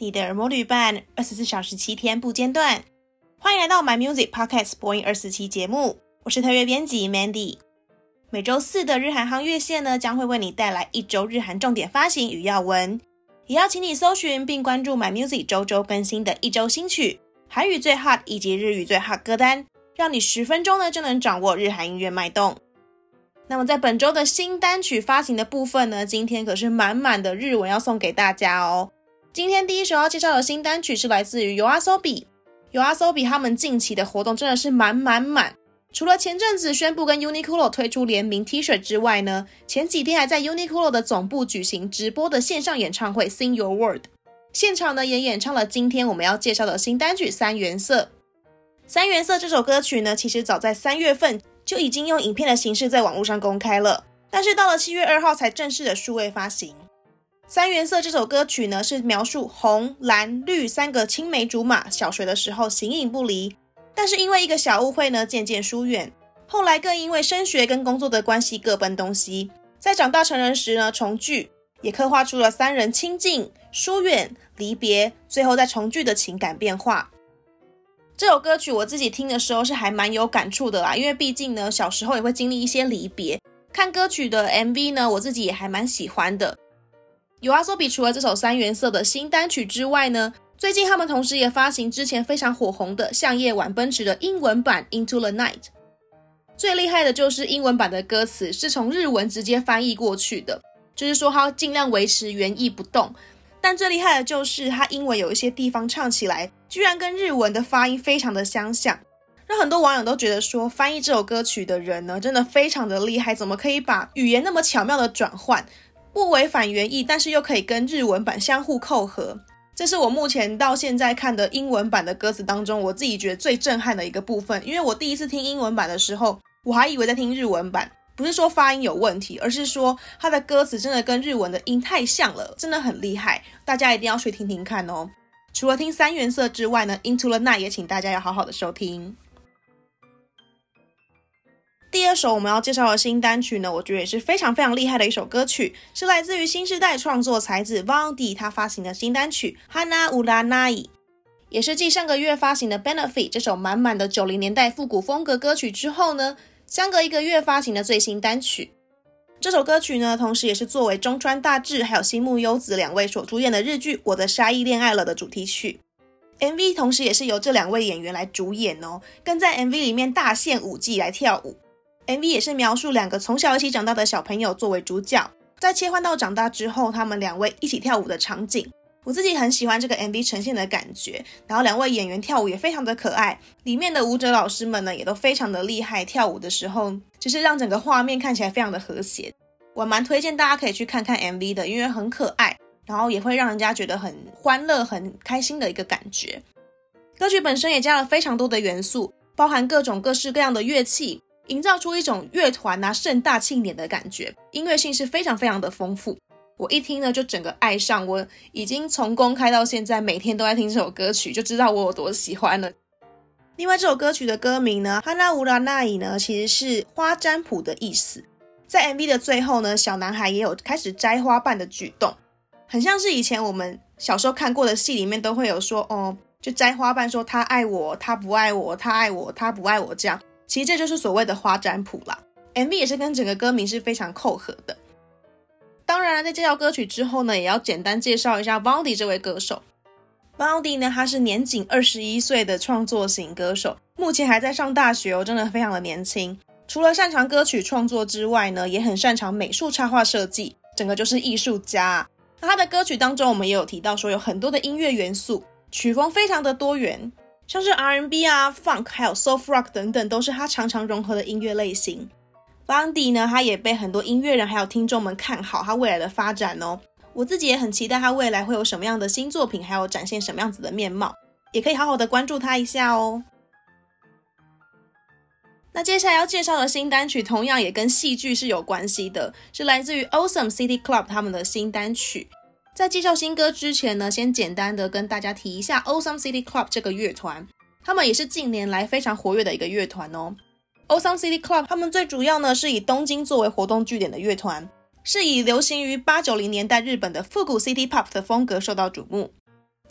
你的耳膜旅伴，二十四小时七天不间断。欢迎来到 My Music Podcast 播音二四期节目，我是特约编辑 Mandy。每周四的日韩行月线呢，将会为你带来一周日韩重点发行与要闻，也要请你搜寻并关注 My Music 周周更新的一周新曲、韩语最 hot 以及日语最 hot 歌单，让你十分钟呢就能掌握日韩音乐脉动。那么在本周的新单曲发行的部分呢，今天可是满满的日文要送给大家哦。今天第一首要介绍的新单曲是来自于 YOASOBI，YOASOBI 他们近期的活动真的是满满满。除了前阵子宣布跟 Uniqlo 推出联名 T 恤之外呢，前几天还在 Uniqlo 的总部举行直播的线上演唱会 Sing Your World，现场呢也演唱了今天我们要介绍的新单曲《三原色》。《三原色》这首歌曲呢，其实早在三月份就已经用影片的形式在网络上公开了，但是到了七月二号才正式的数位发行。三原色这首歌曲呢，是描述红、蓝、绿三个青梅竹马小学的时候形影不离，但是因为一个小误会呢，渐渐疏远。后来更因为升学跟工作的关系各奔东西，在长大成人时呢重聚，也刻画出了三人亲近、疏远、离别，最后再重聚的情感变化。这首歌曲我自己听的时候是还蛮有感触的啦，因为毕竟呢小时候也会经历一些离别。看歌曲的 MV 呢，我自己也还蛮喜欢的。YOASOBI 除了这首三原色的新单曲之外呢，最近他们同时也发行之前非常火红的向夜晚奔驰的英文版 Into the Night。最厉害的就是英文版的歌词是从日文直接翻译过去的，就是说他尽量维持原意不动。但最厉害的就是他英文有一些地方唱起来居然跟日文的发音非常的相像，让很多网友都觉得说翻译这首歌曲的人呢真的非常的厉害，怎么可以把语言那么巧妙的转换？不违反原意，但是又可以跟日文版相互扣合，这是我目前到现在看的英文版的歌词当中，我自己觉得最震撼的一个部分。因为我第一次听英文版的时候，我还以为在听日文版，不是说发音有问题，而是说它的歌词真的跟日文的音太像了，真的很厉害，大家一定要去听听看哦。除了听三原色之外呢，Into the Night 也请大家要好好的收听。第二首我们要介绍的新单曲呢，我觉得也是非常非常厉害的一首歌曲，是来自于新时代创作才子 Vandy 他发行的新单曲《Hana Uranai》，也是继上个月发行的《Benefit》这首满满的九零年代复古风格歌曲之后呢，相隔一个月发行的最新单曲。这首歌曲呢，同时也是作为中川大志还有新木优子两位所主演的日剧《我的杀意恋爱了》的主题曲。MV 同时也是由这两位演员来主演哦，跟在 MV 里面大献舞技来跳舞。MV 也是描述两个从小一起长大的小朋友作为主角，在切换到长大之后，他们两位一起跳舞的场景，我自己很喜欢这个 MV 呈现的感觉。然后两位演员跳舞也非常的可爱，里面的舞者老师们呢也都非常的厉害，跳舞的时候就是让整个画面看起来非常的和谐。我蛮推荐大家可以去看看 MV 的，因为很可爱，然后也会让人家觉得很欢乐、很开心的一个感觉。歌曲本身也加了非常多的元素，包含各种各式各样的乐器。营造出一种乐团啊盛大庆典的感觉，音乐性是非常非常的丰富。我一听呢就整个爱上，我已经从公开到现在每天都在听这首歌曲，就知道我有多喜欢了。另外这首歌曲的歌名呢，哈纳乌拉那伊呢其实是花占卜的意思。在 MV 的最后呢，小男孩也有开始摘花瓣的举动，很像是以前我们小时候看过的戏里面都会有说哦，就摘花瓣说他爱我，他不爱我，他爱我，他不爱我这样。其实这就是所谓的花占卜啦，MV 也是跟整个歌名是非常扣合的。当然，在介绍歌曲之后呢，也要简单介绍一下 Vaundy 这位歌手。Vaundy 呢，他是年仅二十一岁的创作型歌手，目前还在上大学哦，真的非常的年轻。除了擅长歌曲创作之外呢，也很擅长美术插画设计，整个就是艺术家。那他的歌曲当中，我们也有提到说有很多的音乐元素，曲风非常的多元。像是 R&B 啊、Funk，还有 Soft Rock 等等，都是他常常融合的音乐类型。Vaundy 呢，他也被很多音乐人还有听众们看好他未来的发展哦。我自己也很期待他未来会有什么样的新作品，还有展现什么样子的面貌，也可以好好的关注他一下哦。那接下来要介绍的新单曲，同样也跟戏剧是有关系的，是来自于 Awesome City Club 他们的新单曲。在介绍新歌之前呢，先简单的跟大家提一下 Awesome City Club 这个乐团，他们也是近年来非常活跃的一个乐团哦。Awesome City Club 他们最主要呢是以东京作为活动据点的乐团，是以流行于八九零年代日本的复古 City Pop 的风格受到瞩目。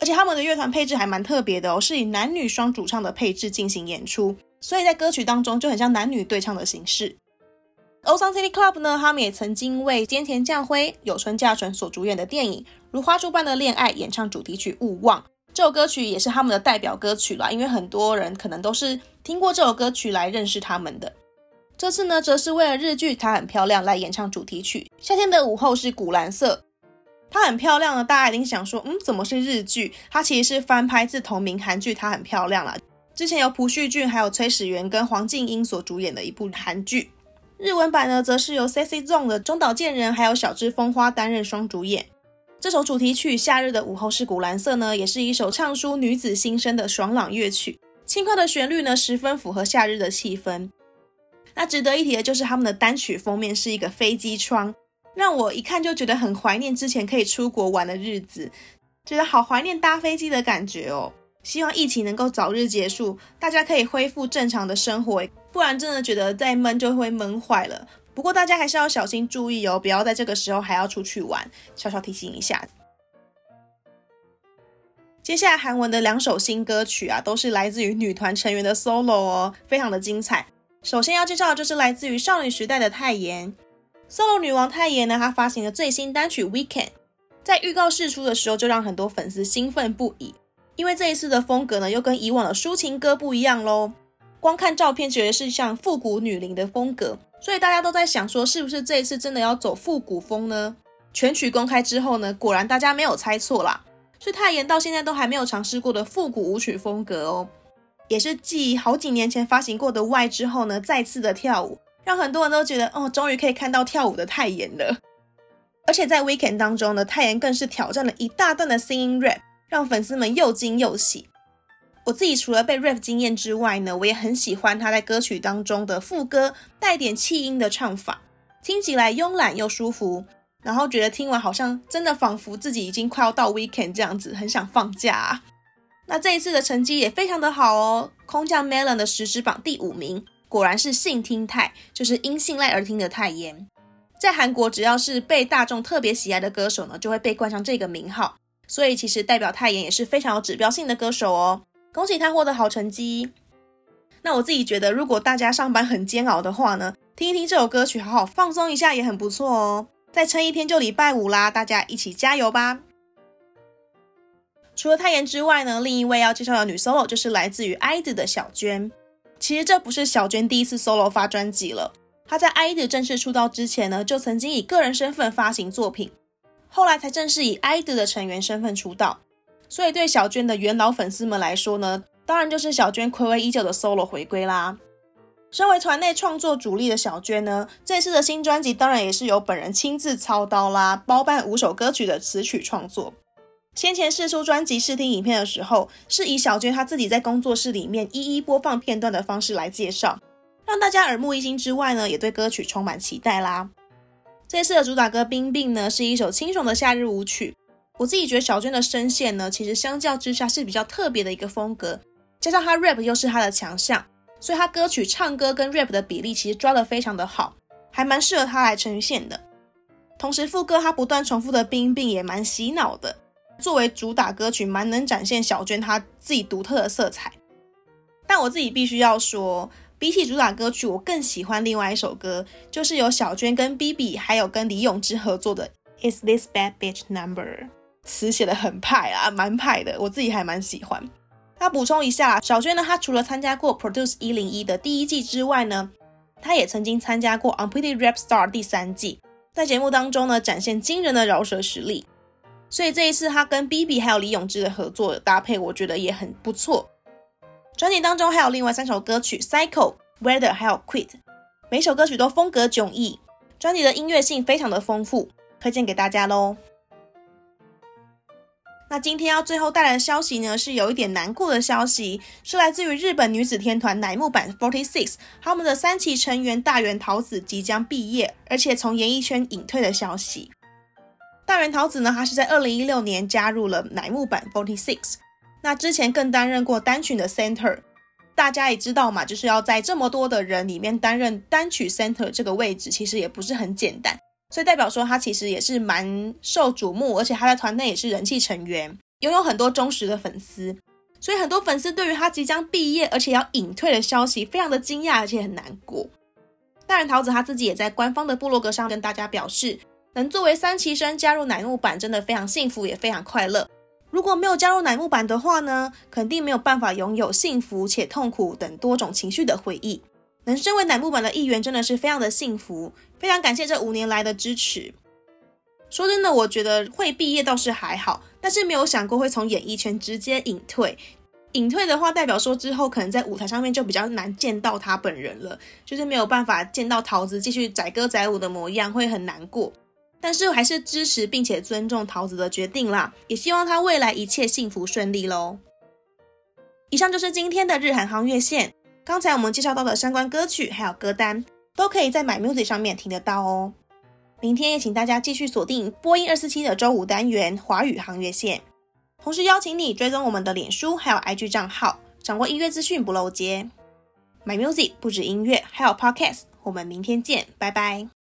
而且他们的乐团配置还蛮特别的哦，是以男女双主唱的配置进行演出，所以在歌曲当中就很像男女对唱的形式。Old Sound City Club 呢，他们也曾经为菅田将晖、有村架纯所主演的电影《如花束般的恋爱》演唱主题曲《勿忘》。这首歌曲也是他们的代表歌曲啦，因为很多人可能都是听过这首歌曲来认识他们的。这次呢，则是为了日剧《她很漂亮》来演唱主题曲。夏天的午后是古蓝色，她很漂亮呢。大家一定想说，嗯，怎么是日剧？它其实是翻拍自同名韩剧《她很漂亮》啦。之前由朴叙俊、还有崔始源跟黄静英所主演的一部韩剧。日文版呢，则是由 Sexy Zone 的中岛健人还有小芝风花担任双主演。这首主题曲《夏日的午后是古蓝色》呢，也是一首唱出女子心声的爽朗乐曲。轻快的旋律呢，十分符合夏日的气氛。那值得一提的就是他们的单曲封面是一个飞机窗，让我一看就觉得很怀念之前可以出国玩的日子，觉得好怀念搭飞机的感觉哦。希望疫情能够早日结束，大家可以恢复正常的生活，不然真的觉得再闷就会闷坏了。不过大家还是要小心注意哦，不要在这个时候还要出去玩。小小提醒一下。接下来韩文的两首新歌曲啊，都是来自于女团成员的 solo 哦，非常的精彩。首先要介绍的就是来自于少女时代的泰妍，solo 女王泰妍呢，她发行的最新单曲《Weekend》，在预告释出的时候就让很多粉丝兴奋不已，因为这一次的风格呢，又跟以往的抒情歌不一样喽。光看照片，觉得是像复古女伶的风格。所以大家都在想说，是不是这一次真的要走复古风呢？全曲公开之后呢，果然大家没有猜错啦，是泰妍到现在都还没有尝试过的复古舞曲风格哦，也是继好几年前发行过的 Y 之后呢，再次的跳舞，让很多人都觉得哦，终于可以看到跳舞的泰妍了。而且在 Weekend 当中呢，泰妍更是挑战了一大段的 Singing Rap，让粉丝们又惊又喜。我自己除了被 rap 惊艳之外呢，我也很喜欢他在歌曲当中的副歌带点气音的唱法，听起来慵懒又舒服，然后觉得听完好像真的仿佛自己已经快要到 weekend 这样子，很想放假。那这一次的成绩也非常的好哦，空降 Melon 的实时榜第五名，果然是性听泰，就是因信赖而听的泰妍。在韩国，只要是被大众特别喜爱的歌手呢，就会被冠上这个名号，所以其实代表泰妍也是非常有指标性的歌手哦。恭喜他获得好成绩。那我自己觉得，如果大家上班很煎熬的话呢，听一听这首歌曲，好好放松一下也很不错哦。再撑一天就礼拜五啦，大家一起加油吧！除了泰妍之外呢，另一位要介绍的女 solo 就是来自于 IVE 的小娟。其实这不是小娟第一次 solo 发专辑了，她在 IVE 正式出道之前呢，就曾经以个人身份发行作品，后来才正式以 IVE 的成员身份出道。所以，对小娟的元老粉丝们来说呢，当然就是小娟暌违已久的 solo 回归啦。身为团内创作主力的小娟呢，这次的新专辑当然也是由本人亲自操刀啦，包办五首歌曲的词曲创作。先前试出专辑试听影片的时候，是以小娟她自己在工作室里面一一播放片段的方式来介绍，让大家耳目一新之外呢，也对歌曲充满期待啦。这次的主打歌《冰冰》呢，是一首清爽的夏日舞曲。我自己觉得小娟的声线呢，其实相较之下是比较特别的一个风格，加上她 rap 又是她的强项，所以她歌曲唱歌跟 rap 的比例其实抓得非常的好，还蛮适合她来呈现的。同时副歌她不断重复的冰冰也蛮洗脑的，作为主打歌曲蛮能展现小娟她自己独特的色彩。但我自己必须要说，比起主打歌曲，我更喜欢另外一首歌，就是由小娟跟 BB 还有跟李永之合作的 Is This Bad Bitch Number。词写的很派啊，蛮派的，我自己还蛮喜欢。那补充一下，小娟呢，她除了参加过 Produce 一零一的第一季之外呢，她也曾经参加过 Unpretty Rap Star 第三季，在节目当中呢，展现惊人的饶舌实力。所以这一次她跟 BB 还有李永志的合作搭配，我觉得也很不错。专辑当中还有另外三首歌曲，Cycle、Weather 还有 Quit，每首歌曲都风格迥异，专辑的音乐性非常的丰富，推荐给大家喽。那今天要最后带来的消息呢，是有一点难过的消息，是来自于日本女子天团乃木坂46，他们的三期成员大原桃子即将毕业，而且从演艺圈隐退的消息。大原桃子呢，她是在二零一六年加入了乃木坂 Forty Six，那之前更担任过单曲的 center。大家也知道嘛，就是要在这么多的人里面担任单曲 center 这个位置，其实也不是很简单。所以代表说他其实也是蛮受瞩目，而且他在团内也是人气成员。拥有很多忠实的粉丝，所以很多粉丝对于他即将毕业而且要隐退的消息非常的惊讶，而且很难过。当然，桃子他自己也在官方的部落格上跟大家表示，能作为三期生加入乃木坂真的非常幸福，也非常快乐。如果没有加入乃木坂的话呢，肯定没有办法拥有幸福且痛苦等多种情绪的回忆。能身为乃木坂的一员，真的是非常的幸福，非常感谢这五年来的支持。说真的，我觉得会毕业倒是还好，但是没有想过会从演艺圈直接隐退。隐退的话，代表说之后可能在舞台上面就比较难见到他本人了，就是没有办法见到桃子继续载歌载舞的模样，会很难过。但是还是支持并且尊重桃子的决定啦，也希望他未来一切幸福顺利喽。以上就是今天的日韩夯月线。刚才我们介绍到的相关歌曲还有歌单，都可以在 My Music 上面听得到哦。明天也请大家继续锁定播音二四七的周五单元华语航月线，同时邀请你追踪我们的脸书还有 IG 账号，掌握音乐资讯不漏接。My Music 不止音乐，还有 Podcast。我们明天见，拜拜。